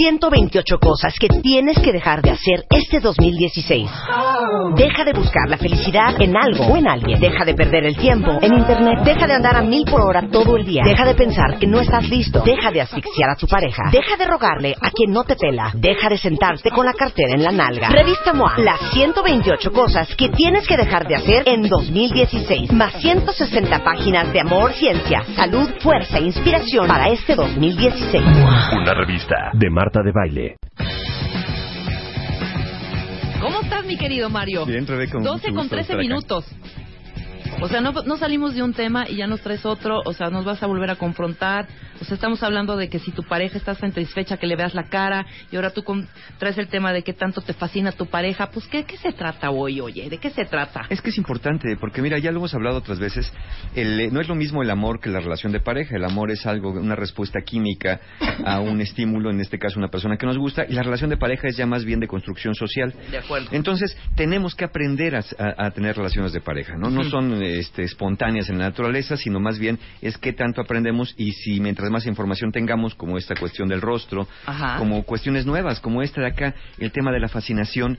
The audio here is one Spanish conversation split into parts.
128 cosas que tienes que dejar de hacer este 2016. Deja de buscar la felicidad en algo o en alguien. Deja de perder el tiempo en Internet. Deja de andar a mil por hora todo el día. Deja de pensar que no estás listo. Deja de asfixiar a tu pareja. Deja de rogarle a quien no te pela. Deja de sentarte con la cartera en la nalga. Revista MOA. Las 128 cosas que tienes que dejar de hacer en 2016. Más 160 páginas de amor, ciencia, salud, fuerza e inspiración para este 2016. Una revista de Marta de Baile. ¿Cómo estás, mi querido Mario? Bien, Rebeca, un 12 con gusto 13 estar acá. minutos. O sea, no, no salimos de un tema y ya nos traes otro, o sea, nos vas a volver a confrontar. O sea, estamos hablando de que si tu pareja está satisfecha, que le veas la cara, y ahora tú con- traes el tema de que tanto te fascina tu pareja. Pues, ¿qué, qué se trata hoy, oye? ¿De qué se trata? Es que es importante, porque mira, ya lo hemos hablado otras veces, el, eh, no es lo mismo el amor que la relación de pareja. El amor es algo, una respuesta química a un estímulo, en este caso una persona que nos gusta, y la relación de pareja es ya más bien de construcción social. De acuerdo. Entonces, tenemos que aprender a, a- a tener relaciones de pareja, ¿no? No Ujú. Son este, espontáneas en la naturaleza, sino más bien es qué tanto aprendemos y si mientras más información tengamos, como esta cuestión del rostro, Ajá. como cuestiones nuevas, como esta de acá, el tema de la fascinación,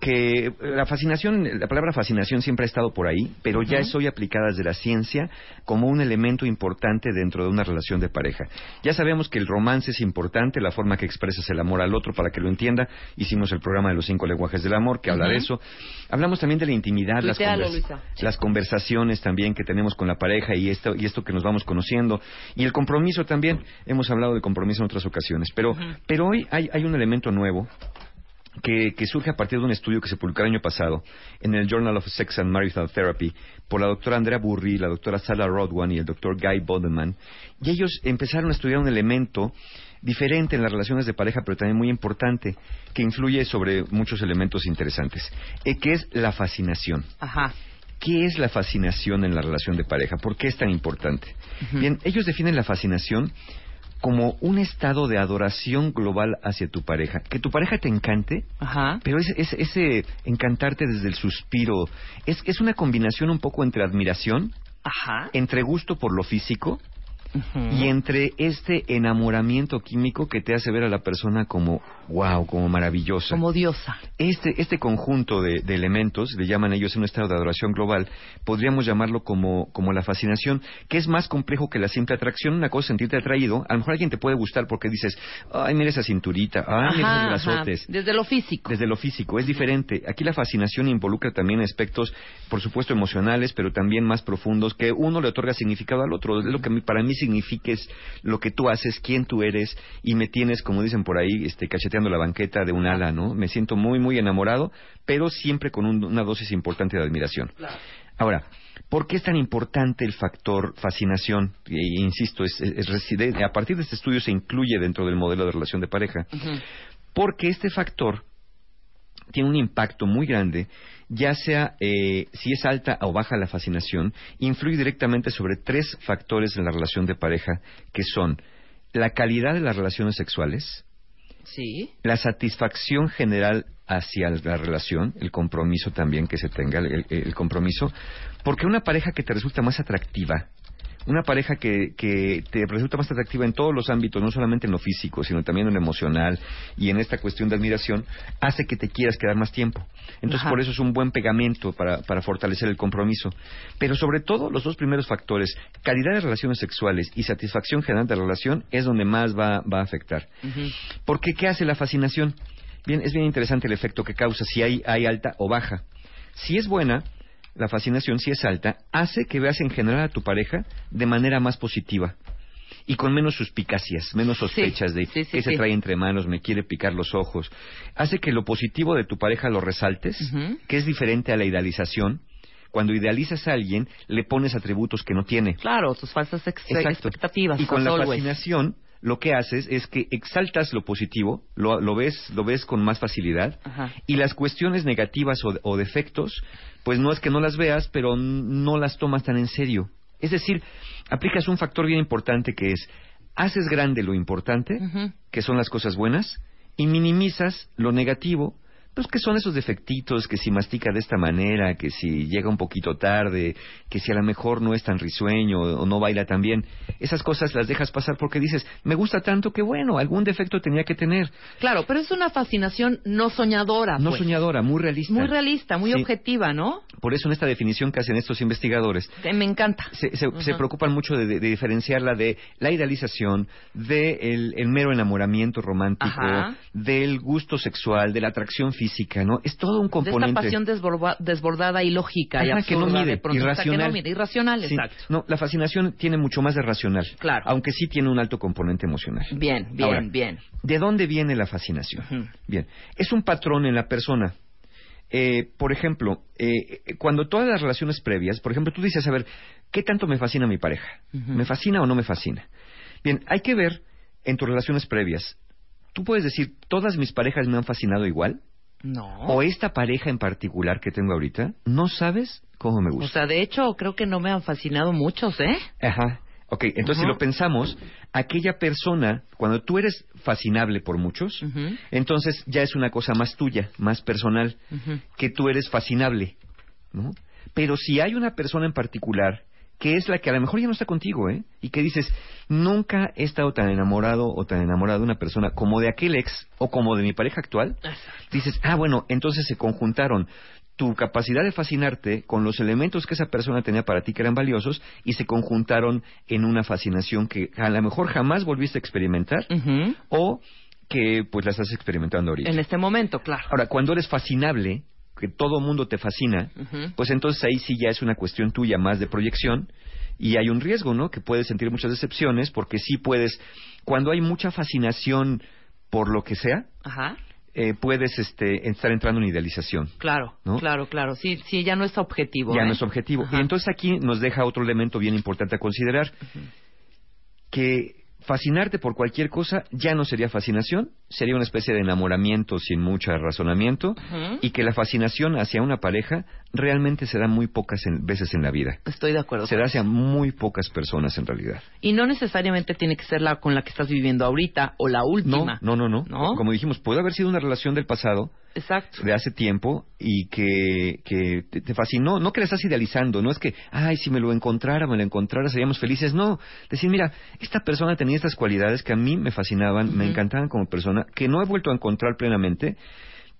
que la fascinación, la palabra fascinación siempre ha estado por ahí, pero ya es hoy aplicada desde la ciencia como un elemento importante dentro de una relación de pareja. Ya sabemos que el romance es importante, la forma que expresas el amor al otro para que lo entienda. Hicimos el programa de los cinco lenguajes del amor que habla de eso. Hablamos también de la intimidad, las, convers- las conversaciones también que tenemos con la pareja y esto, y esto que nos vamos conociendo. Y el compromiso también. Hemos hablado de compromiso en otras ocasiones. Pero, pero hoy hay, hay un elemento nuevo que, que surge a partir de un estudio que se publicó el año pasado en el Journal of Sex and Marital Therapy por la doctora Andrea Burri, la doctora Sala Rodwan y el doctor Guy Bodeman. Y ellos empezaron a estudiar un elemento diferente en las relaciones de pareja, pero también muy importante, que influye sobre muchos elementos interesantes, eh, que es la fascinación. Ajá. ¿Qué es la fascinación en la relación de pareja? ¿Por qué es tan importante? Bien, ellos definen la fascinación como un estado de adoración global hacia tu pareja. Que tu pareja te encante, Ajá. pero ese, ese, ese encantarte desde el suspiro es, es una combinación un poco entre admiración, Ajá. entre gusto por lo físico Y entre este enamoramiento químico que te hace ver a la persona como wow, como maravillosa. Como diosa. Este, este conjunto de, de elementos, le llaman ellos un estado de adoración global, podríamos llamarlo como, como la fascinación, que es más complejo que la simple atracción. Una cosa es sentirte atraído, a lo mejor alguien te puede gustar porque dices, ay, mira esa cinturita, ay, mira esos ajá. brazotes. Desde lo físico. Desde lo físico, es diferente. Aquí la fascinación involucra también aspectos, por supuesto, emocionales, pero también más profundos, que uno le otorga significado al otro. Es lo que para mí significa es lo que tú haces, quién tú eres, y me tienes, como dicen por ahí, este, cacheteando la banqueta de un ala, ¿no? Me siento muy, muy enamorado, pero siempre con un- una dosis importante de admiración. Ahora, ¿por qué es tan importante el factor fascinación? E- insisto, es, es- a partir de este estudio se incluye dentro del modelo de relación de pareja. Porque este factor tiene un impacto muy grande, ya sea eh, si es alta o baja la fascinación, influye directamente sobre tres factores en la relación de pareja, que son la calidad de las relaciones sexuales, Sí. la satisfacción general hacia la relación, el compromiso también que se tenga, el, el compromiso, porque una pareja que te resulta más atractiva, una pareja que, que te resulta más atractiva en todos los ámbitos, no solamente en lo físico, sino también en lo emocional y en esta cuestión de admiración, hace que te quieras quedar más tiempo. Entonces, Ajá. por eso es un buen pegamento para, para fortalecer el compromiso. Pero sobre todo, los dos primeros factores, calidad de relaciones sexuales y satisfacción general de la relación, es donde más va, va a afectar. Porque ¿qué hace la fascinación? Bien, es bien interesante el efecto que causa, si hay, hay alta o baja. Si es buena, la fascinación, si es alta, hace que veas en general a tu pareja de manera más positiva y con menos suspicacias, menos sospechas de sí, sí, qué se trae entre manos, me quiere picar los ojos. Hace que lo positivo de tu pareja lo resaltes, que es diferente a la idealización. Cuando idealizas a alguien, le pones atributos que no tiene. Claro, tus falsas ex- Exacto. expectativas. Y con la always. fascinación, lo que haces es que exaltas lo positivo, lo, lo ves, lo ves con más facilidad, Ajá. y las cuestiones negativas o, o defectos, pues no es que no las veas, pero no las tomas tan en serio. Es decir, aplicas un factor bien importante que es, haces grande lo importante, que son las cosas buenas, y minimizas lo negativo, pues que son esos defectitos, que si mastica de esta manera, que si llega un poquito tarde, que si a lo mejor no es tan risueño o no baila tan bien, esas cosas las dejas pasar porque dices, me gusta tanto que bueno, algún defecto tenía que tener. Claro, pero es una fascinación no soñadora. No pues. soñadora, muy realista. Muy realista, muy Sí. objetiva, ¿no? Por eso en esta definición que hacen estos investigadores, Que me encanta. se, se- se preocupan mucho de, de- de diferenciarla de la idealización, del el, el mero enamoramiento romántico, Ajá. del gusto sexual, de la atracción física, ¿no? Es todo un De componente. esta pasión desborba- desbordada y lógica y Ajá, que no absurda mide, de pronto, irracional. que no mide, irracional, Sí. exacto. No, la fascinación tiene mucho más de racional. Claro. Aunque sí tiene un alto componente emocional. Bien, bien, Ahora, bien. ¿De dónde viene la fascinación? Ujú. Bien, es un patrón en la persona. Eh, por ejemplo, eh, cuando todas las relaciones previas, por ejemplo, tú dices, a ver, ¿qué tanto me fascina mi pareja? Ujú. ¿Me fascina o no me fascina? Bien, hay que ver en tus relaciones previas. Tú puedes decir, ¿todas mis parejas me han fascinado igual? No. ¿O esta pareja en particular que tengo ahorita? ¿No sabes cómo me O gusta? sea, de hecho, creo que no me han fascinado muchos, ¿eh? Ajá. Ok, entonces si lo pensamos, aquella persona, cuando tú eres fascinable por muchos, entonces ya es una cosa más tuya, más personal, que tú eres fascinable, ¿no? Pero si hay una persona en particular que es la que a lo mejor ya no está contigo, ¿eh? Y que dices, nunca he estado tan enamorado o tan enamorado de una persona como de aquel ex o como de mi pareja actual, dices, ah, bueno, entonces se conjuntaron tu capacidad de fascinarte con los elementos que esa persona tenía para ti que eran valiosos y se conjuntaron en una fascinación que a lo mejor jamás volviste a experimentar o que pues la estás experimentando ahorita. En este momento, claro. Ahora, cuando eres fascinable, que todo mundo te fascina, pues entonces ahí sí ya es una cuestión tuya más de proyección y hay un riesgo, ¿no? Que puedes sentir muchas decepciones porque sí puedes, cuando hay mucha fascinación por lo que sea, Ajá. eh, puedes este, estar entrando en idealización. Claro, ¿No? claro, claro. Sí, sí, ya no es objetivo. Ya ¿eh? no es objetivo. Ajá. Y entonces aquí nos deja otro elemento bien importante a considerar, que fascinarte por cualquier cosa ya no sería fascinación, sería una especie de enamoramiento sin mucho razonamiento, y que la fascinación hacia una pareja realmente se da muy pocas en- veces en la vida. Estoy de acuerdo. Se da hacia muy pocas personas en realidad. Y no necesariamente tiene que ser la con la que estás viviendo ahorita o la No, última. no, no, no, ¿No? Como dijimos, puede haber sido una relación del pasado, Exacto. de hace tiempo y que, que te, te fascinó. No que la estás idealizando, no es que, ay, si me lo encontrara, me lo encontrara, seríamos felices. No, decir, mira, esta persona tenía estas cualidades que a mí me fascinaban, me encantaban como persona, que no he vuelto a encontrar plenamente,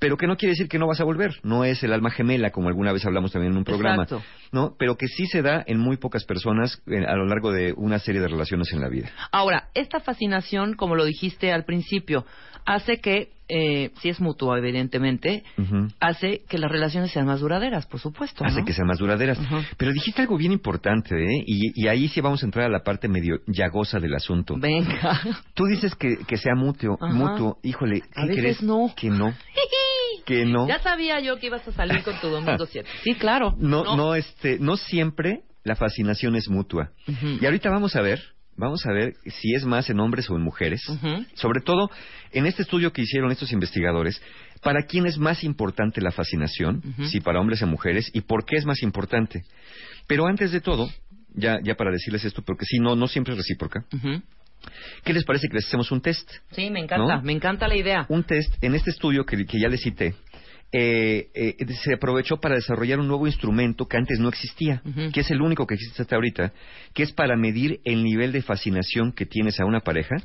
pero que no quiere decir que no vas a volver. No es el alma gemela, como alguna vez hablamos también en un programa. Exacto. ¿no? Pero que sí se da en muy pocas personas eh, a lo largo de una serie de relaciones en la vida. Ahora, esta fascinación, como lo dijiste al principio, hace que, eh, si es mutuo, evidentemente, hace que las relaciones sean más duraderas, por supuesto. hace que sean más duraderas. Pero dijiste algo bien importante, ¿eh? Y, y ahí sí vamos a entrar a la parte medio llagosa del asunto. Venga. Tú dices que, que sea mutuo, mutuo. Híjole, ¿qué A veces crees? no. Que no. que no. Ya sabía yo que ibas a salir con tu domingo 7. Sí, claro. No, no, este, no siempre la fascinación es mutua. Y ahorita vamos a ver, vamos a ver si es más en hombres o en mujeres. Sobre todo en este estudio que hicieron estos investigadores, ¿para quién es más importante la fascinación? Si para hombres o mujeres, y por qué es más importante. Pero antes de todo, ya, ya para decirles esto, porque si no, no siempre es recíproca, Ujú. ¿qué les parece que les hacemos un test? Sí, me encanta, ¿No? me encanta la idea. Un test, en este estudio que, que ya les cité, eh, eh, se aprovechó para desarrollar un nuevo instrumento que antes no existía, que es el único que existe hasta ahorita, que es para medir el nivel de fascinación que tienes a una pareja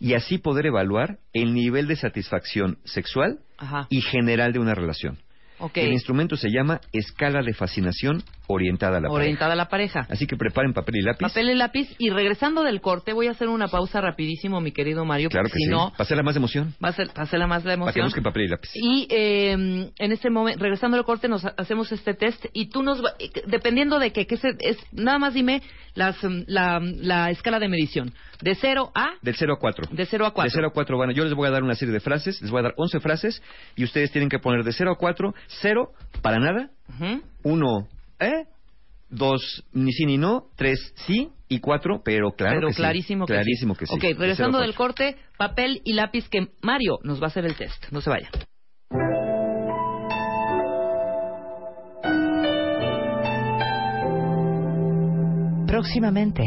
y así poder evaluar el nivel de satisfacción sexual Ajá. y general de una relación. Ok. El instrumento se llama escala de fascinación orientada a la Orientada a la pareja. pareja. Así que preparen papel y lápiz. Papel y lápiz. Y regresando del corte, voy a hacer una pausa rapidísimo, mi querido Mario. Claro porque que si sí. no, hacerla más de emoción. va a ser, va a ser la más la Para que emoción. busquen papel y lápiz. Y eh, en este momento, regresando al corte, nos ha- hacemos este test y tú nos, va- dependiendo de que, que se- es, nada más dime las, mm, la, la escala de medición. De 0 a, Del 0 a 4. de 0 a 4. De 0 a 4 van. a- Yo les voy a dar una serie de frases, les voy a dar 11 frases y ustedes tienen que poner de 0 a 4, 0 para nada, 1 eh, 2 ni sí ni no, 3 sí y 4 pero claro Pero que sí. clarísimo que clarísimo sí. que sí. Ok, De cero a regresando del cuatro. corte, papel y lápiz que Mario nos va a hacer el test. No se vaya. Próximamente.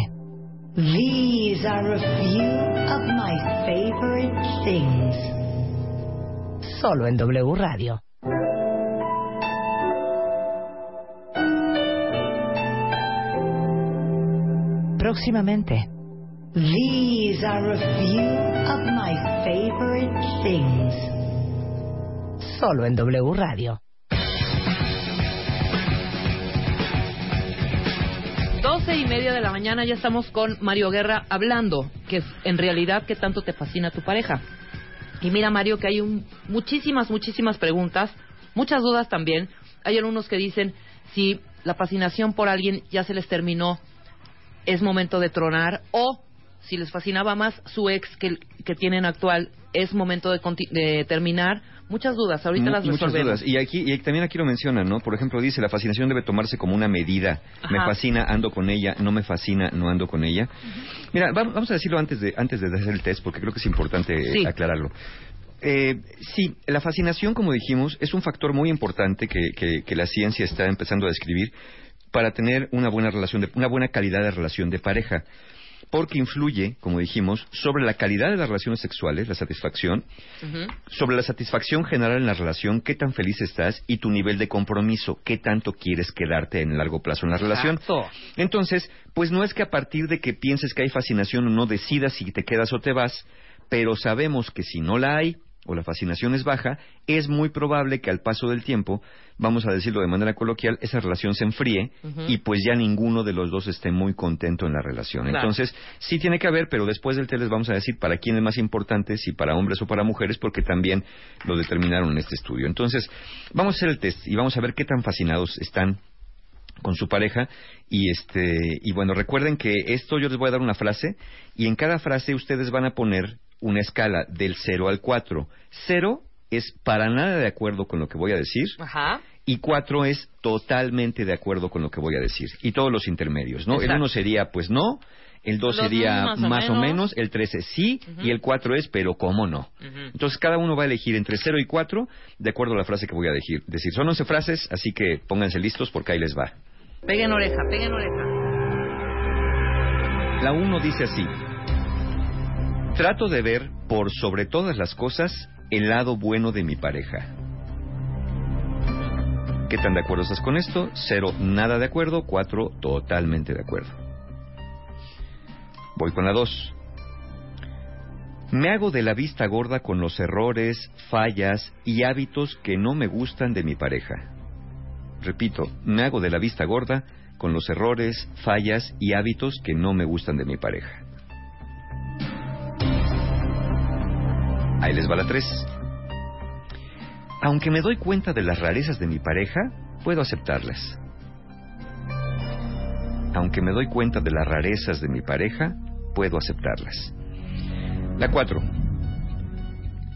These are a few of my favorite things. Solo en W Radio. Próximamente. These are a few of my favorite things. Solo en W Radio. 12 y media de la mañana ya estamos con Mario Guerra hablando, que es en realidad qué tanto te fascina tu pareja. Y mira, Mario, que hay un- muchísimas, muchísimas preguntas, muchas dudas también. Hay algunos que dicen si la fascinación por alguien ya se les terminó, es momento de tronar, o si les fascinaba más su ex que, que tienen actual, es momento de, de terminar. Muchas dudas, ahorita las Muchas resolvemos. dudas. Y aquí y también aquí lo mencionan, ¿no? Por ejemplo, dice, la fascinación debe tomarse como una medida. Me fascina, ando con ella. No me fascina, no ando con ella. Mira, va- vamos a decirlo antes de, antes de hacer el test, porque creo que es importante eh, Sí. aclararlo. Eh, sí, la fascinación, como dijimos, es un factor muy importante que, que- que la ciencia está empezando a describir para tener una buena relación, de, una buena calidad de relación de pareja. Porque influye, como dijimos, sobre la calidad de las relaciones sexuales, la satisfacción, sobre la satisfacción general en la relación, qué tan feliz estás y tu nivel de compromiso, qué tanto quieres quedarte en el largo plazo en la relación. Exacto. Entonces, pues no es que a partir de que pienses que hay fascinación o no decidas si te quedas o te vas, pero sabemos que si no la hay o la fascinación es baja, es muy probable que al paso del tiempo, vamos a decirlo de manera coloquial, esa relación se enfríe y pues ya ninguno de los dos esté muy contento en la relación. Claro. Entonces, sí tiene que haber, pero después del test les vamos a decir para quién es más importante, si para hombres o para mujeres, porque también lo determinaron en este estudio. Entonces, vamos a hacer el test y vamos a ver qué tan fascinados están con su pareja y este y bueno recuerden que esto yo les voy a dar una frase y en cada frase ustedes van a poner una escala del 0 al 4 0 es para nada de acuerdo con lo que voy a decir Ajá. y 4 es totalmente de acuerdo con lo que voy a decir y todos los intermedios no el Exacto. 1 sería pues no el 2 Los sería dos, más o más o menos. menos el 3 es sí Ujú. y el 4 es pero cómo no Ujú. entonces cada uno va a elegir entre 0 y 4 de acuerdo a la frase que voy a decir. decir. Son 11 frases, así que pónganse listos porque ahí les va. Peguen oreja, peguen oreja. La 1 dice así. Trato de ver por sobre todas las cosas el lado bueno de mi pareja. ¿Qué tan de acuerdo estás con esto? 0, nada de acuerdo. 4, totalmente de acuerdo. Voy con la 2. Me hago de la vista gorda con los errores, fallas y hábitos que no me gustan de mi pareja. Repito, me hago de la vista gorda con los errores, fallas y hábitos que no me gustan de mi pareja. Ahí les va la 3. Aunque me doy cuenta de las rarezas de mi pareja, puedo aceptarlas. Aunque me doy cuenta de las rarezas de mi pareja, puedo aceptarlas. La 4.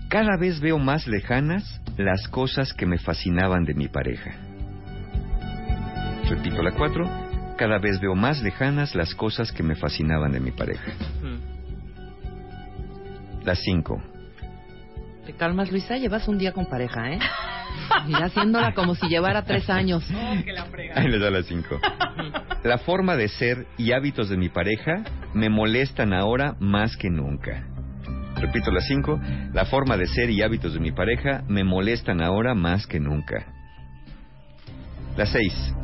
Cada vez veo más lejanas las cosas que me fascinaban de mi pareja. Repito la 4. Cada vez veo más lejanas las cosas que me fascinaban de mi pareja. La 5. Te calmas, Luisa, llevas un día con pareja, ¿eh? Y haciéndola como si llevara tres años. Ahí les da la 5. La forma de ser y hábitos de mi pareja me molestan ahora más que nunca. Repito la 5. La forma de ser y hábitos de mi pareja me molestan ahora más que nunca. La 6.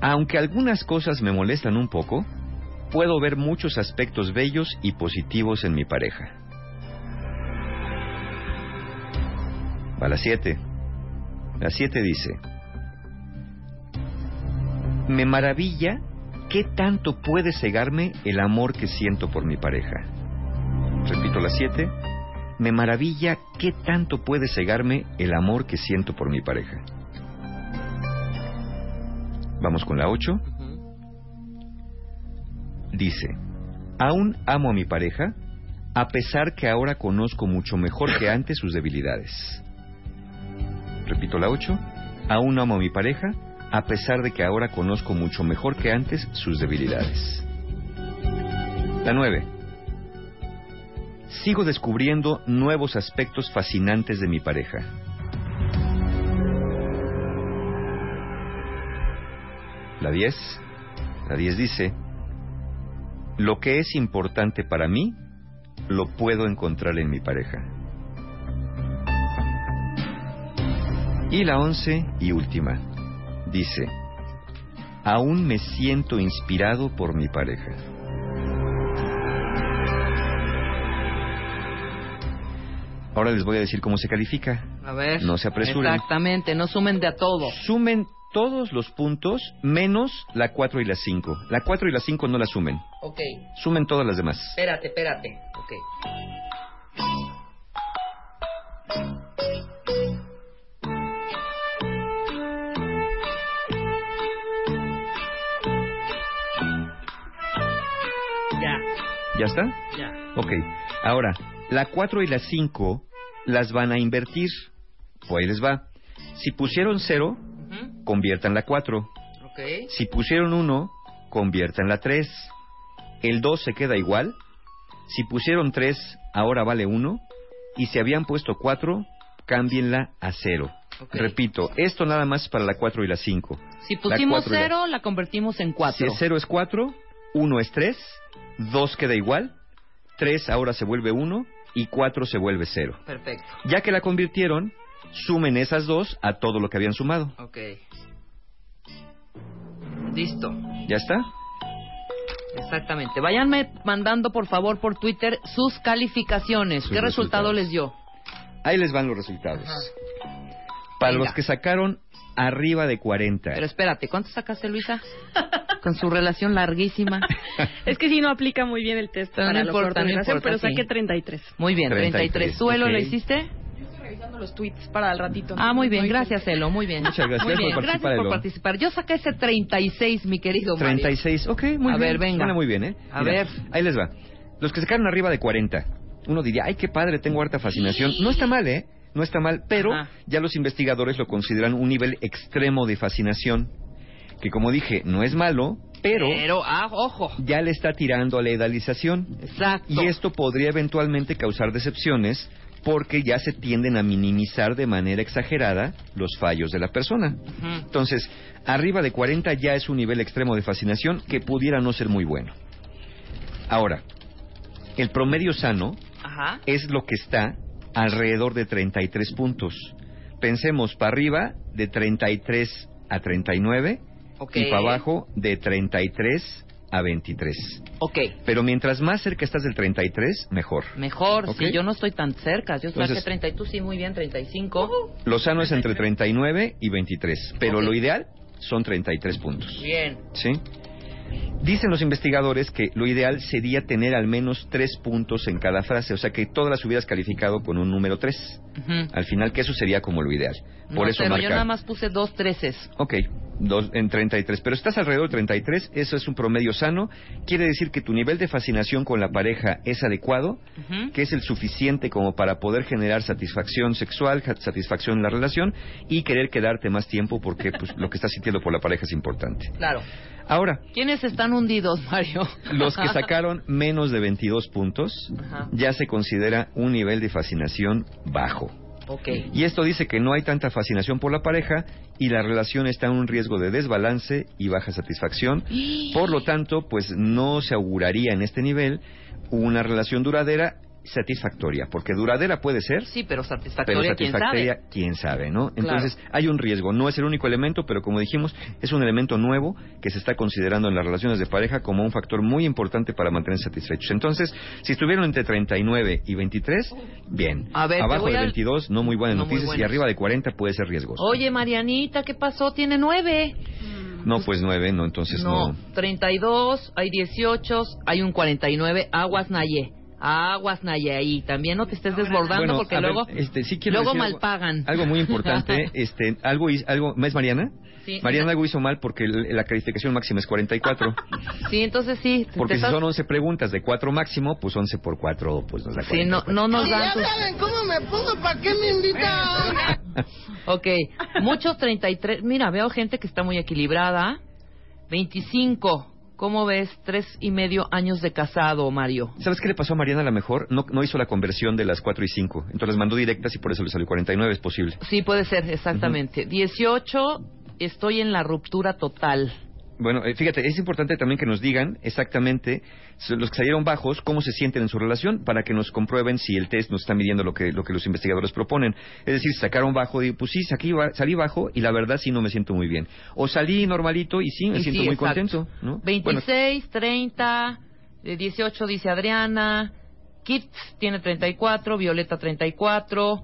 Aunque algunas cosas me molestan un poco, puedo ver muchos aspectos bellos y positivos en mi pareja. Va la 7. La 7 dice, me maravilla qué tanto puede cegarme el amor que siento por mi pareja. Repito la 7, me maravilla qué tanto puede cegarme el amor que siento por mi pareja. Vamos con la 8. Dice, aún amo a mi pareja, a pesar que ahora conozco mucho mejor que antes sus debilidades. Repito la 8. Aún amo a mi pareja, a pesar de que ahora conozco mucho mejor que antes sus debilidades. La 9. Sigo descubriendo nuevos aspectos fascinantes de mi pareja. La 10. La 10 dice, lo que es importante para mí, lo puedo encontrar en mi pareja. Y la once y última dice, Aún me siento inspirado por mi pareja. Ahora les voy a decir cómo se califica. A ver. No se apresuren. Exactamente, no sumen de a todo. Sumen todos los puntos menos la 4 y la 5. La 4 y la 5 no la sumen. Ok, Sumen todas las demás. espérate, espérate. Ok. ¿Ya está? ya. Ok. Ahora, la 4 y la 5 las van a invertir. Pues ahí les va. Si pusieron 0, Ujú, conviertan la 4. Ok. Si pusieron 1, conviertan la 3. El 2 se queda igual. Si pusieron 3, ahora vale 1. Y si habían puesto 4, cámbienla a 0. Ok. Repito, esto nada más para la 4 y la 5. Si pusimos cuatro y la- cero, la convertimos en Si cuatro. es 0 es 4, 1 es 3, 2 queda igual, 3 ahora se vuelve 1 y 4 se vuelve 0. Perfecto. Ya que la convirtieron, sumen esas dos a todo lo que habían sumado. Ok. Listo. ¿Ya está? Exactamente. Váyanme mandando, por favor, por Twitter sus calificaciones. Sus ¿Qué resultado resultados. les dio? Ahí les van los resultados. Para Venga. los que sacaron arriba de 40. Pero espérate, ¿cuánto sacaste, Luisa? Con su relación larguísima. Es que sí no aplica muy bien el test Pero no para la importa, no importa, pero sí. saqué 33. Muy bien, 33. 33, ¿Tú, Elo, ok. lo hiciste? Revisando los tweets para el ratito. Ah, muy bien, No gracias, Elo, muy bien. Muchas gracias Muy por bien, participar, gracias por Elo. participar. Yo saqué ese 36, mi querido Mario. 36, ok, muy A bien. ver, venga. Suena muy bien, ¿eh? A ver. Ahí les va. Los que sacaron arriba de 40. Uno diría, ay, qué padre, tengo harta fascinación. No está mal, ¿eh? No está mal, pero Ajá. ya los investigadores lo consideran un nivel extremo de fascinación. Que como dije, no es malo, pero, Pero, ah, ojo. ya le está tirando a la idealización. Exacto. Y esto podría eventualmente causar decepciones porque ya se tienden a minimizar de manera exagerada los fallos de la persona. Entonces, arriba de 40 ya es un nivel extremo de fascinación que pudiera no ser muy bueno. Ahora, el promedio sano Ajá. es lo que está alrededor de 33 puntos. Pensemos para arriba de 33 a 39 Ok. y para abajo de 33 a 23. Ok. Pero mientras más cerca estás del 33, mejor. Mejor, sí, yo no estoy tan cerca. Yo saqué Entonces- 30 y tú sí, muy bien, 35. Lo sano es entre 39 y 23, pero lo ideal son 33 puntos. Bien. ¿Sí? Dicen los investigadores que lo ideal sería tener al menos tres puntos en cada frase, o sea que todas las hubieras calificado con un número 3. Ujú. Al final, que eso sería como lo ideal. Por No, eso pero marca. yo nada más puse dos treces. Ok, dos, en 33. Pero estás alrededor de 33, eso es un promedio sano. Quiere decir que tu nivel de fascinación con la pareja es adecuado, Ujú. que es el suficiente como para poder generar satisfacción sexual, satisfacción en la relación y querer quedarte más tiempo porque pues, lo que estás sintiendo por la pareja es importante. Claro. Ahora, ¿Quiénes están hundidos, Mario? los que sacaron menos de 22 puntos Ajá. ya se considera un nivel de fascinación bajo. Y esto dice que no hay tanta fascinación por la pareja y la relación está en un riesgo de desbalance y baja satisfacción. Por lo tanto, pues no se auguraría en este nivel una relación duradera satisfactoria, porque duradera puede ser, Sí, pero pero satisfactoria, ¿quién satisfactoria, sabe? quién sabe, ¿no? Claro. Entonces, hay un riesgo. No es el único elemento, pero como dijimos, es un elemento nuevo que se está considerando en las relaciones de pareja como un factor muy importante para mantenerse satisfechos. Entonces, si estuvieron entre 39 y 23, bien. A ver, Abajo de a- 22, no muy buenas No muy noticias, y arriba de 40 puede ser riesgoso. Oye, Marianita, ¿qué pasó? Tiene nueve. No, pues 9, no, entonces no, no. 32, hay 18, hay un 49. Aguas, Naye. Aguas, Naye, ahí. También no te estés desbordando Bueno, porque a ver, luego, este, sí quiero luego mal algo- pagan. Algo muy importante, este, algo, algo, ¿es Mariana? Sí. Mariana algo hizo mal porque la calificación máxima es 44. Sí, entonces sí. Porque si estás- son 11 preguntas de 4 máximo, pues 11 por 4 pues nos da Sí, no, 44. no nos Si dan ya saben cómo me pongo, ¿para qué me invitan? Ok, muchos 33. Mira, veo gente que está muy equilibrada. 25. ¿Cómo ves? Tres y medio años de casado, Mario. ¿Sabes qué le pasó a Mariana a lo mejor? No, no hizo la conversión de las 4 y 5. Entonces las mandó directas y por eso le salió 49, es posible. Sí, puede ser, exactamente. 18. Estoy en la ruptura total. Bueno, eh, fíjate, es importante también que nos digan exactamente los que salieron bajos, cómo se sienten en su relación, para que nos comprueben si el test nos está midiendo lo que, lo que los investigadores proponen. Es decir, sacaron bajo, digo, pues sí, ba- salí bajo y la verdad sí no me siento muy bien. O salí normalito y sí, me Y siento sí, muy exacto. contento. ¿no? Bueno, 26, 30, eh, 18 dice Adriana, Kit tiene 34, Violeta 34.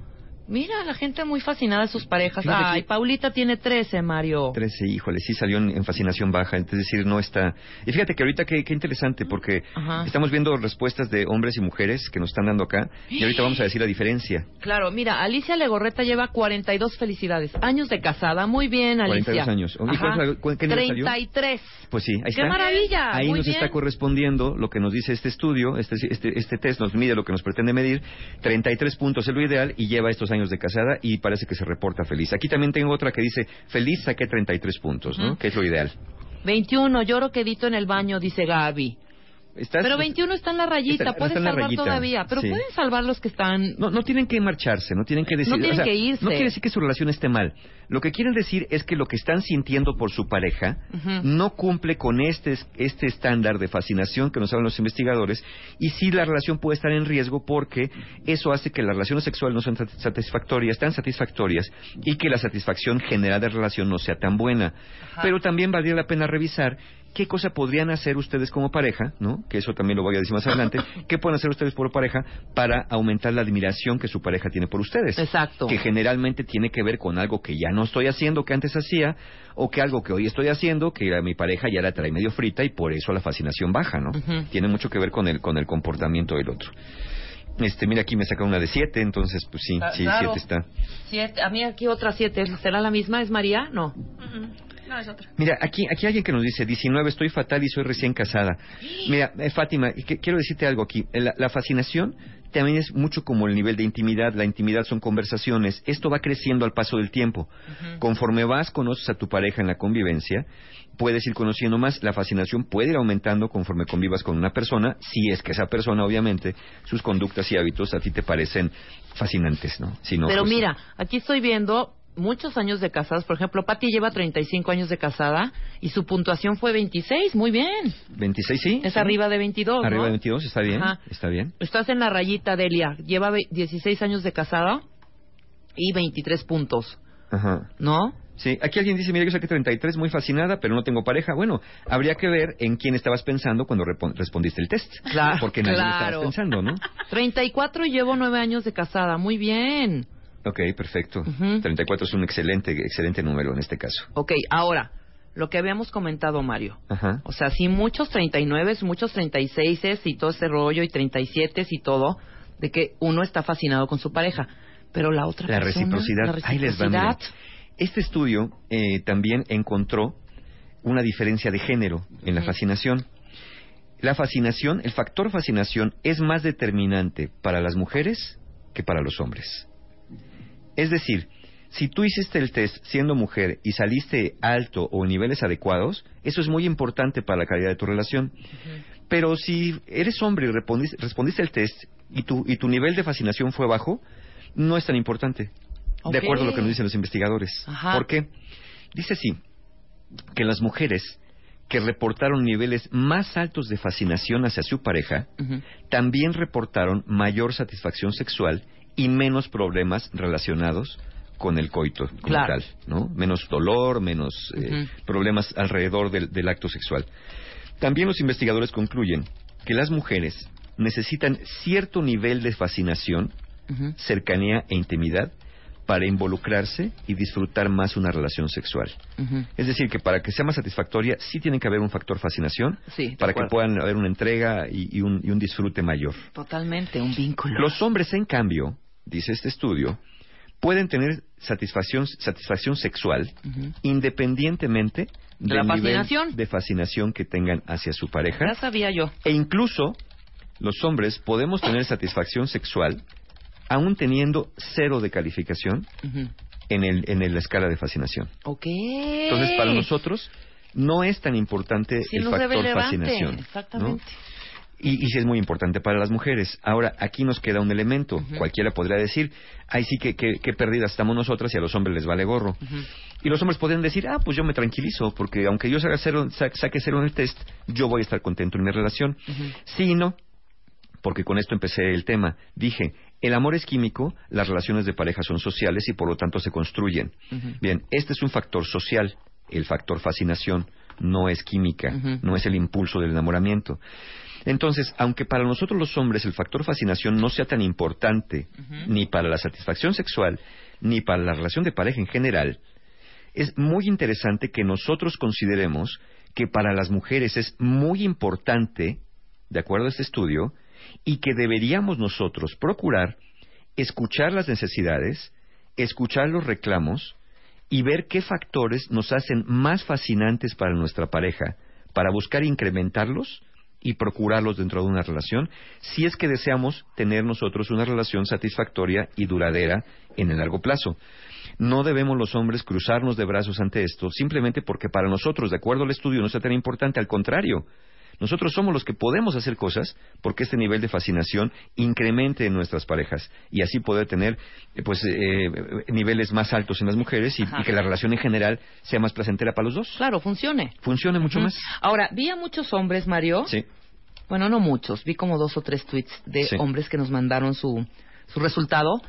Mira, la gente muy fascinada de sus parejas. Fíjate Ay, que- Paulita tiene 13, Mario. 13, híjole, sí salió en, en fascinación baja, es decir, no está... Y fíjate que ahorita qué, qué interesante, porque Ajá. estamos viendo respuestas de hombres y mujeres que nos están dando acá, y ahorita vamos a decir la diferencia. Claro, mira, Alicia Legorreta lleva 42 felicidades. Años de casada. Muy bien, Alicia. 42 años. ¿Y cuál qué nivel salió? 33. Pues sí, ahí ¡Qué está. maravilla! Ahí Muy nos está correspondiendo lo que nos dice este estudio, este, este, este test nos mide lo que nos pretende medir, 33 puntos es lo ideal y lleva estos años de casada y parece que se reporta feliz. Aquí también tengo otra que dice, feliz saqué 33 puntos, ¿no? Ujú. Que es lo ideal. 21, lloro quedito en el baño, dice Gaby. ¿Estás- Pero 21 está en la rayita, Está- puedes está en la salvar rayita, todavía. Pero sí. pueden salvar los que están... No, no tienen que marcharse, no tienen que decir... No tienen o sea, que irse. No quiere decir que su relación esté mal. Lo que quieren decir es que lo que están sintiendo por su pareja no cumple con este, este estándar de fascinación que nos hablan los investigadores y sí la relación puede estar en riesgo porque eso hace que las relaciones sexuales no sean sat- satisfactorias, tan satisfactorias y que la satisfacción general de relación no sea tan buena. Pero también valdría la pena revisar qué cosa podrían hacer ustedes como pareja, ¿no? Que eso también lo voy a decir más adelante. ¿Qué pueden hacer ustedes por pareja para aumentar la admiración que su pareja tiene por ustedes? Exacto. Que generalmente tiene que ver con algo que ya no estoy haciendo que antes hacía o que algo que hoy estoy haciendo que a mi pareja ya la trae medio frita y por eso la fascinación baja, ¿no? Tiene mucho que ver con el con el comportamiento del otro. Este, mira aquí me saca una de siete, entonces pues sí, Ah, sí, claro. siete está. Siete. A mí aquí otra siete. ¿Será la misma? ¿Es María? No. No, es otra. Mira, aquí, aquí alguien que nos dice, 19, estoy fatal y soy recién casada. Mira, eh, Fátima, y que- quiero decirte algo aquí. La, la fascinación también es mucho como el nivel de intimidad. La intimidad son conversaciones. Esto va creciendo al paso del tiempo. Conforme vas, conoces a tu pareja en la convivencia, puedes ir conociendo más. La fascinación puede ir aumentando conforme convivas con una persona, si es que esa persona, obviamente, sus conductas y hábitos a ti te parecen fascinantes, ¿no? Si no, Pero pues, mira, aquí estoy viendo muchos años de casados. Por ejemplo, Patti lleva 35 años de casada y su puntuación fue 26. Muy bien. 26, sí. Es sí. arriba de 22, ¿no? Arriba de 22, está bien, Ajá. está bien. Estás en la rayita, Delia. Lleva ve- 16 años de casada y 23 puntos, Ajá. ¿no? Sí, aquí alguien dice, mira, yo saqué 33, muy fascinada, pero no tengo pareja. Bueno, habría que ver en quién estabas pensando cuando respondiste el test. Claro, Porque alguien claro. estabas pensando, ¿no? 34 y llevo 9 años de casada. Muy bien. Ok, perfecto. Ujú. 34 es un excelente, excelente número en este caso. Ok, ahora, lo que habíamos comentado, Mario. Ajá. O sea, sí, muchos 39, muchos 36 y todo ese rollo y 37 y todo, de que uno está fascinado con su pareja. Pero la otra La persona, reciprocidad. la Ahí les va, reciprocidad. Este estudio eh, también encontró una diferencia de género en la fascinación. La fascinación, el factor fascinación es más determinante para las mujeres que para los hombres. Es decir, si tú hiciste el test siendo mujer y saliste alto o en niveles adecuados, eso es muy importante para la calidad de tu relación. Pero si eres hombre y respondiste, respondiste el test y tu, y tu nivel de fascinación fue bajo, no es tan importante. De acuerdo a lo que nos dicen los investigadores. Ajá. ¿Por qué? Dice así, que las mujeres que reportaron niveles más altos de fascinación hacia su pareja, también reportaron mayor satisfacción sexual y menos problemas relacionados con el coito como Claro. tal, ¿no? Menos dolor, menos eh, problemas alrededor del, del acto sexual. También los investigadores concluyen que las mujeres necesitan cierto nivel de fascinación, cercanía e intimidad para involucrarse y disfrutar más una relación sexual. Es decir, que para que sea más satisfactoria, sí tiene que haber un factor fascinación Sí, para que puedan haber una entrega y, y un, y un disfrute mayor. Totalmente, un vínculo. Los hombres, en cambio, dice este estudio, pueden tener satisfacción, satisfacción sexual independientemente De del la nivel fascinación. de fascinación que tengan hacia su pareja. Ya sabía yo. E incluso los hombres podemos tener satisfacción sexual aún teniendo cero de calificación en, el, en la escala de fascinación. Ok. Entonces, para nosotros no es tan importante Sí, el no factor fascinación. ¿no? Y, y sí es muy importante para las mujeres. Ahora, aquí nos queda un elemento. Cualquiera podría decir, ay, sí, que, que, que perdidas estamos nosotras y a los hombres les vale gorro. Y los hombres pueden decir, ah, pues yo me tranquilizo, porque aunque yo saque cero, sa- saque cero en el test, yo voy a estar contento en mi relación. Sí y no, porque con esto empecé el tema. Dije, el amor es químico, las relaciones de pareja son sociales y por lo tanto se construyen. Bien, este es un factor social, el factor fascinación, no es química, no es el impulso del enamoramiento. Entonces, aunque para nosotros los hombres el factor fascinación no sea tan importante, ni para la satisfacción sexual, ni para la relación de pareja en general, es muy interesante que nosotros consideremos que para las mujeres es muy importante, de acuerdo a este estudio, y que deberíamos nosotros procurar escuchar las necesidades, escuchar los reclamos y ver qué factores nos hacen más fascinantes para nuestra pareja, para buscar incrementarlos y procurarlos dentro de una relación, si es que deseamos tener nosotros una relación satisfactoria y duradera en el largo plazo. No debemos los hombres cruzarnos de brazos ante esto, simplemente porque para nosotros, de acuerdo al estudio, no sea tan importante, al contrario. Nosotros somos los que podemos hacer cosas porque este nivel de fascinación incremente en nuestras parejas y así poder tener eh, pues eh, niveles más altos en las mujeres y, que la relación en general sea más placentera para los dos. Claro, funcione. Funcione mucho más. Ahora, vi a muchos hombres, Mario. Sí. Bueno, no muchos. Vi como dos o tres tweets de Sí. hombres que nos mandaron su, su resultado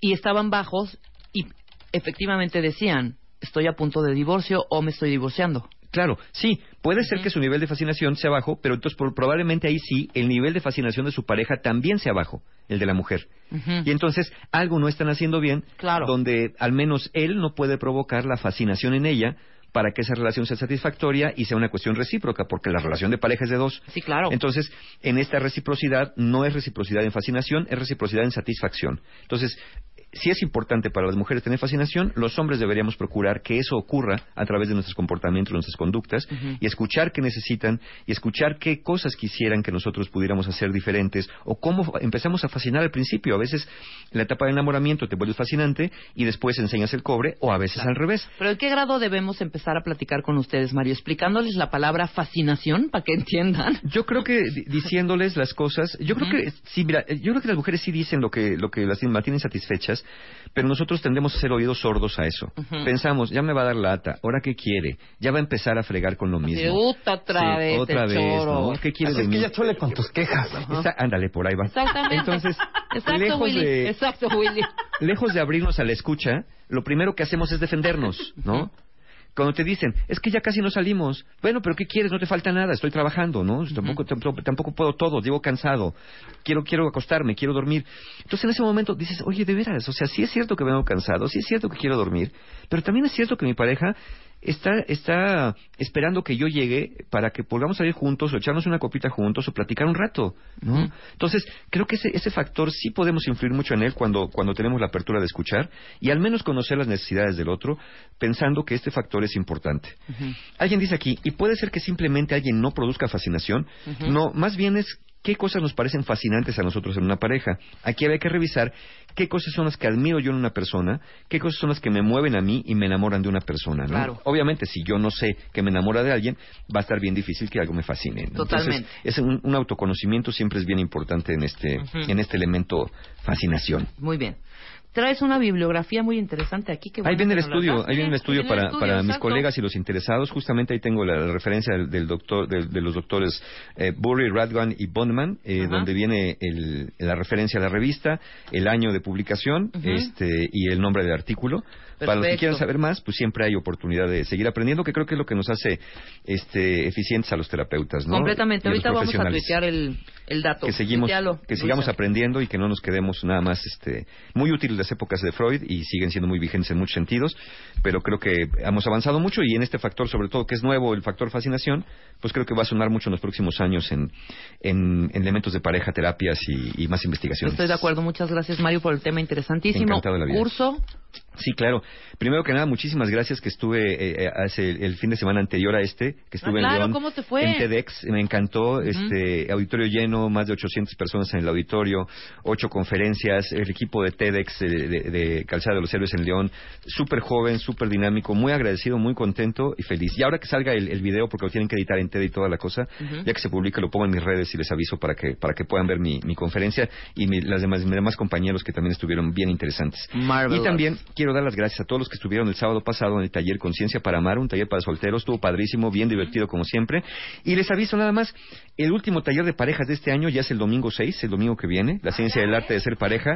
y estaban bajos y efectivamente decían, estoy a punto de divorcio o me estoy divorciando. Claro, sí, puede ser que su nivel de fascinación sea bajo, pero entonces probablemente ahí sí el nivel de fascinación de su pareja también sea bajo, el de la mujer. Y entonces algo no están haciendo bien, Claro. donde al menos él no puede provocar la fascinación en ella para que esa relación sea satisfactoria y sea una cuestión recíproca, porque la relación de pareja es de dos. Sí, claro. Entonces, en esta reciprocidad no es reciprocidad en fascinación, es reciprocidad en satisfacción. Entonces, si es importante para las mujeres tener fascinación, los hombres deberíamos procurar que eso ocurra a través de nuestros comportamientos, nuestras conductas, y escuchar qué necesitan, y escuchar qué cosas quisieran que nosotros pudiéramos hacer diferentes, o cómo empezamos a fascinar al principio. A veces, en la etapa de enamoramiento te vuelves fascinante y después enseñas el cobre, o a veces al revés. Pero ¿en qué grado debemos empezar a platicar con ustedes, Mario? Explicándoles la palabra fascinación para que entiendan. Yo creo que di- diciéndoles las cosas, yo creo que sí, mira, yo creo que las mujeres sí dicen lo que lo que las mantienen satisfechas, pero nosotros tendemos a ser oídos sordos a eso. Pensamos, ya me va a dar lata, ahora qué quiere, ya va a empezar a fregar con lo mismo. Puta, otra Sí, vez, otra el vez, choro. ¿no? ¿Qué quiere Así de es mí? que ya chole con tus quejas. Ándale, por ahí va. Exactamente. Entonces, Exacto, lejos Willy. de Exacto, Willy. lejos de abrirnos a la escucha, lo primero que hacemos es defendernos, ¿no? Cuando te dicen, es que ya casi no salimos. Bueno, pero ¿qué quieres? No te falta nada, estoy trabajando, ¿no? Tampoco, tampoco, tampoco puedo todo, llevo cansado. Quiero, quiero acostarme, quiero dormir. Entonces en ese momento dices, oye, de veras, o sea, sí es cierto que vengo cansado, sí es cierto que quiero dormir, pero también es cierto que mi pareja está, está esperando que yo llegue para que podamos salir juntos o echarnos una copita juntos o platicar un rato, ¿no? Entonces, creo que ese, ese factor sí podemos influir mucho en él cuando, cuando tenemos la apertura de escuchar y al menos conocer las necesidades del otro, pensando que este factor es importante. Alguien dice aquí, y puede ser que simplemente alguien no produzca fascinación, no, más bien es qué cosas nos parecen fascinantes a nosotros en una pareja. Aquí había que revisar qué cosas son las que admiro yo en una persona, qué cosas son las que me mueven a mí y me enamoran de una persona. ¿no? Claro. Obviamente, si yo no sé que me enamora de alguien, va a estar bien difícil que algo me fascine. ¿no? Totalmente. Entonces, es un, un autoconocimiento siempre es bien importante en este, en este elemento fascinación. Muy bien. Traes una bibliografía muy interesante aquí. qué Ahí viene el que estudio, ahí viene el estudio el para, estudio, para mis colegas y los interesados. Justamente ahí tengo la, referencia del, del doctor, del- de, los doctores eh, Burry, Radwan y Bondman, eh, donde viene el- la referencia a la revista, el año de publicación, este y el nombre del artículo. Para los que quieran saber más, pues siempre hay oportunidad de seguir aprendiendo, que creo que es lo que nos hace este, eficientes a los terapeutas, ¿no? Completamente. Y Ahorita vamos a tuitear el, el dato. que seguimos Tuitealo, que sigamos Luisa. aprendiendo y que no nos quedemos nada más este muy útiles las épocas de Freud y siguen siendo muy vigentes en muchos sentidos pero creo que hemos avanzado mucho y en este factor sobre todo que es nuevo el factor fascinación pues creo que va a sonar mucho en los próximos años en, en, en elementos de pareja terapias y, y más investigaciones Estoy de acuerdo. Muchas gracias, Mario, por el tema interesantísimo. Encantado de la vida. Curso Sí, claro. Primero que nada, muchísimas gracias que estuve eh, eh, hace el, el fin de semana anterior a este, que estuve Ah, claro, en León. ¿cómo te fue? En TEDx, me encantó, este auditorio lleno, más de 800 personas en el auditorio, ocho conferencias, el equipo de TEDx eh, de, de Calzada de los Héroes en León, súper joven, súper dinámico, muy agradecido, muy contento y feliz. Y ahora que salga el, el video, porque lo tienen que editar en TED y toda la cosa, ya que se publique, lo pongo en mis redes y les aviso para que para que puedan ver mi, mi conferencia y mi- las demás, mis demás compañeros que también estuvieron bien interesantes. Marvelous. Y también quiero dar las gracias a todos los que estuvieron el sábado pasado en el taller Conciencia para Amar, un taller para solteros, estuvo padrísimo, bien divertido como siempre. Y les aviso nada más, el último taller de parejas de este año ya es el domingo 6, el domingo que viene, la ciencia del arte de ser pareja,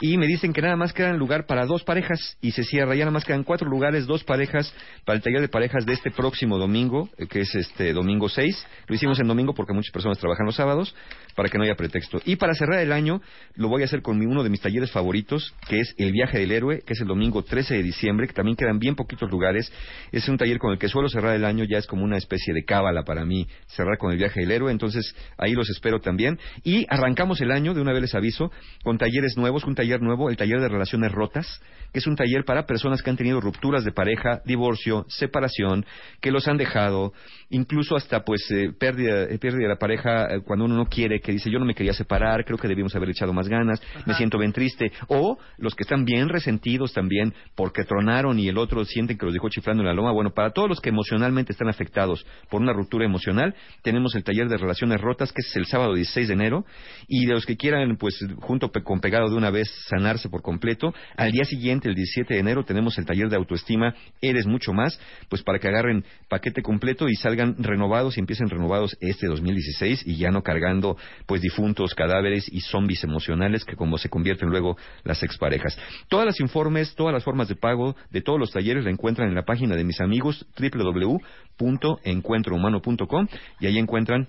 y me dicen que nada más quedan lugar para dos parejas y se cierra, ya nada más quedan cuatro lugares, dos parejas para el taller de parejas de este próximo domingo, eh, que es este domingo 6. Lo hicimos en domingo porque muchas personas trabajan los sábados, para que no haya pretexto. Y para cerrar el año, lo voy a hacer con uno de mis talleres favoritos, que es El Viaje del Héroe, que es el domingo 13 de diciembre, que también quedan bien poquitos lugares. Es un taller con el que suelo cerrar el año, ya es como una especie de cábala para mí, cerrar con El Viaje del Héroe, entonces ahí los espero también. Y arrancamos el año, de una vez les aviso, con talleres nuevos, un taller nuevo, el taller de relaciones rotas, que es un taller para personas que han tenido rupturas de pareja, divorcio, separación, que los han dejado, incluso hasta pues eh, pérdida, eh, pérdida de la pareja eh, cuando uno no quiere, que dice yo no me quería separar, creo que debíamos haber echado más ganas, me siento bien triste, o los que están bien resentidos también porque tronaron y el otro sienten que los dejó chiflando en la loma, bueno, para todos los que emocionalmente están afectados por una ruptura emocional, tenemos el taller de relaciones rotas que es el sábado 16 de enero y de los que quieran pues junto con pegado de una vez sanarse por completo, al día siguiente, el 17 de enero, tenemos el taller de autoestima Eres Mucho Más, pues para que agarren paquete completo y salgan renovados y empiecen renovados este 2016 y ya no cargando pues difuntos, cadáveres y zombies emocionales que como se convierten luego las exparejas. Todas las informes, todas las formas de pago de todos los talleres la encuentran en la página de mis amigos www.encuentrohumano.com y ahí encuentran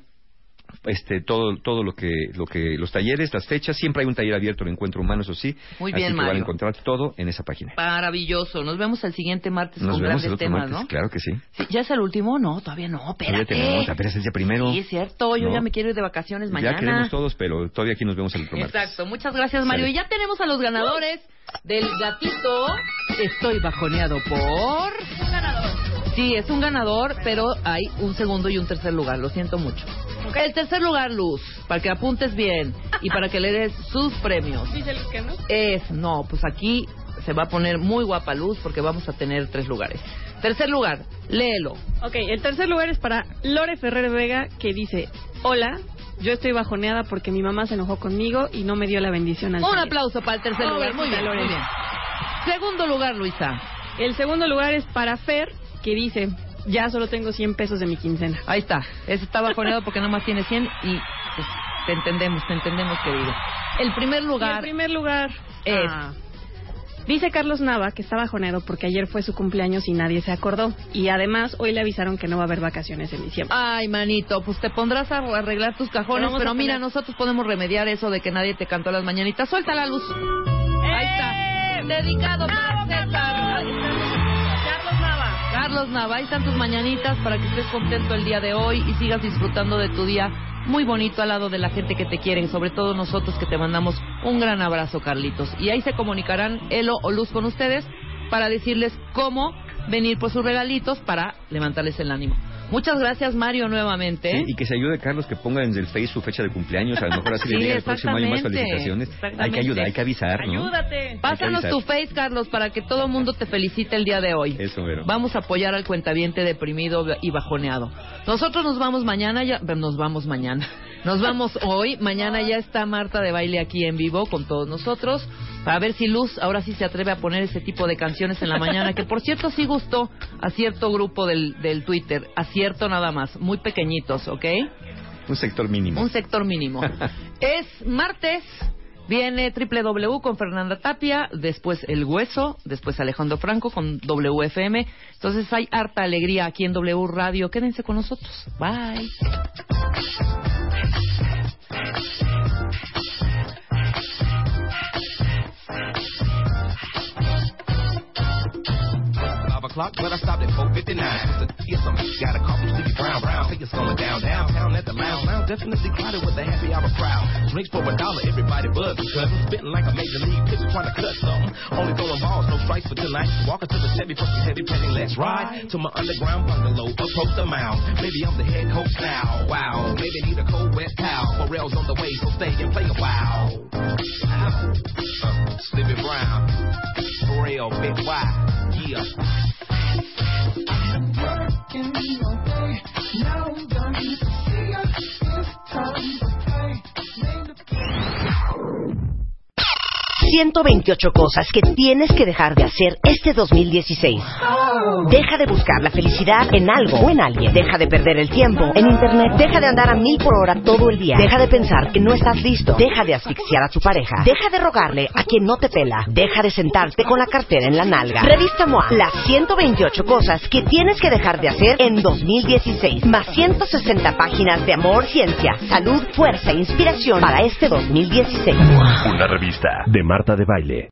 este todo todo lo que lo que los talleres las fechas siempre hay un taller abierto en encuentro humano eso sí Muy así bien, que van a Mario. encontrar todo en esa página Maravilloso. Nos vemos el siguiente martes nos con vemos grandes el otro temas, martes ¿no? claro que sí Sí, ¿Ya es el último? No, todavía no. todavía Espérate. tenemos apenas es el primero Sí, es cierto. Yo No. ya me quiero ir de vacaciones mañana. ya queremos todos pero todavía aquí nos vemos el otro martes Exacto, muchas gracias Mario. Sale. Y ya tenemos a los ganadores del gatito. Estoy bajoneado por... Sí, es un ganador, pero hay un segundo y un tercer lugar, lo siento mucho. El tercer lugar, Luz, para que apuntes bien y para que le des sus premios. Dice el que no. Es, no, pues aquí se va a poner muy guapa Luz porque vamos a tener tres lugares. Tercer lugar, léelo. Ok, el tercer lugar es para Lore Ferrer Vega, que dice: Hola, yo estoy bajoneada porque mi mamá se enojó conmigo y no me dio la bendición al Un taller". aplauso para el tercer Oh, lugar. Muy bien, Lore. muy bien. Segundo lugar, Luisa. El segundo lugar es para Fer, que dice: Ya solo tengo 100 pesos de mi quincena. Ahí está. Ese está bajoneado porque nomás tiene 100 y pues, te entendemos, te entendemos, querido. El primer Y lugar el primer lugar es... Ah. Dice Carlos Nava que está bajoneado porque ayer fue su cumpleaños y nadie se acordó. Y además hoy le avisaron que no va a haber vacaciones en diciembre. Ay, manito, pues te pondrás a arreglar tus cajones, pero mira, poner- nosotros podemos remediar eso de que nadie te cantó las mañanitas. Suelta la luz. Ahí está. Dedicado para César. Carlos Nava. Carlos Nava, ahí están tus mañanitas para que estés contento el día de hoy y sigas disfrutando de tu día muy bonito al lado de la gente que te quieren, sobre todo nosotros que te mandamos un gran abrazo, Carlitos. Y ahí se comunicarán Elo o Luz con ustedes para decirles cómo venir por sus regalitos para levantarles el ánimo. Muchas gracias, Mario, nuevamente. Sí, y que se ayude Carlos que ponga en el Face su fecha de cumpleaños, a lo mejor así Sí, le llega el próximo año más felicitaciones. Hay que ayudar, hay que avisar, ¿no? Ayúdate. Pásanos tu face, Carlos, para que todo el mundo te felicite el día de hoy. Eso, Vero. Vamos a apoyar al cuentaviente deprimido y bajoneado. Nosotros nos vamos mañana, ya nos vamos mañana. Nos vamos hoy, mañana ya está Marta de baile aquí en vivo con todos nosotros para ver si Luz ahora sí se atreve a poner ese tipo de canciones en la mañana, que por cierto sí gustó a cierto grupo del, del Twitter, a cierto nada más, muy pequeñitos, ¿ok? Un sector mínimo. Un sector mínimo. es martes. Viene www con Fernanda Tapia, después El Hueso, después Alejandro Franco con WFM. Entonces hay harta alegría aquí en W Radio. Quédense con nosotros. Bye. Clock, but I stopped at 459. To get got a call from Stevie Brown. Brown, think it's going down, downtown at the lounge. Lounge definitely crowded with the happy hour crowd. Drinks for a dollar, everybody buzz because spitting like a major league pitcher trying to cut something. Only throwing balls, no strikes for tonight. Walking to the Chevy for some heavy petting. Let's ride to my underground bungalow, approach the mound. Maybe I'm the head coach now. Wow, maybe need a cold wet towel. Morel's on the way, so stay and play a while. Ow. Uh, Sleepy Brown, for real, big Y, yeah can be 128 cosas que tienes que dejar de hacer este 2016. Deja de buscar la felicidad en algo o en alguien. Deja de perder el tiempo en Internet. Deja de andar a mil por hora todo el día. Deja de pensar que no estás listo. Deja de asfixiar a tu pareja. Deja de rogarle a quien no te pela. Deja de sentarte con la cartera en la nalga. Revista MOA. Las 128 cosas que tienes que dejar de hacer en 2016. Más 160 páginas de amor, ciencia, salud, fuerza e inspiración para este 2016. Una revista de Marta de Baile.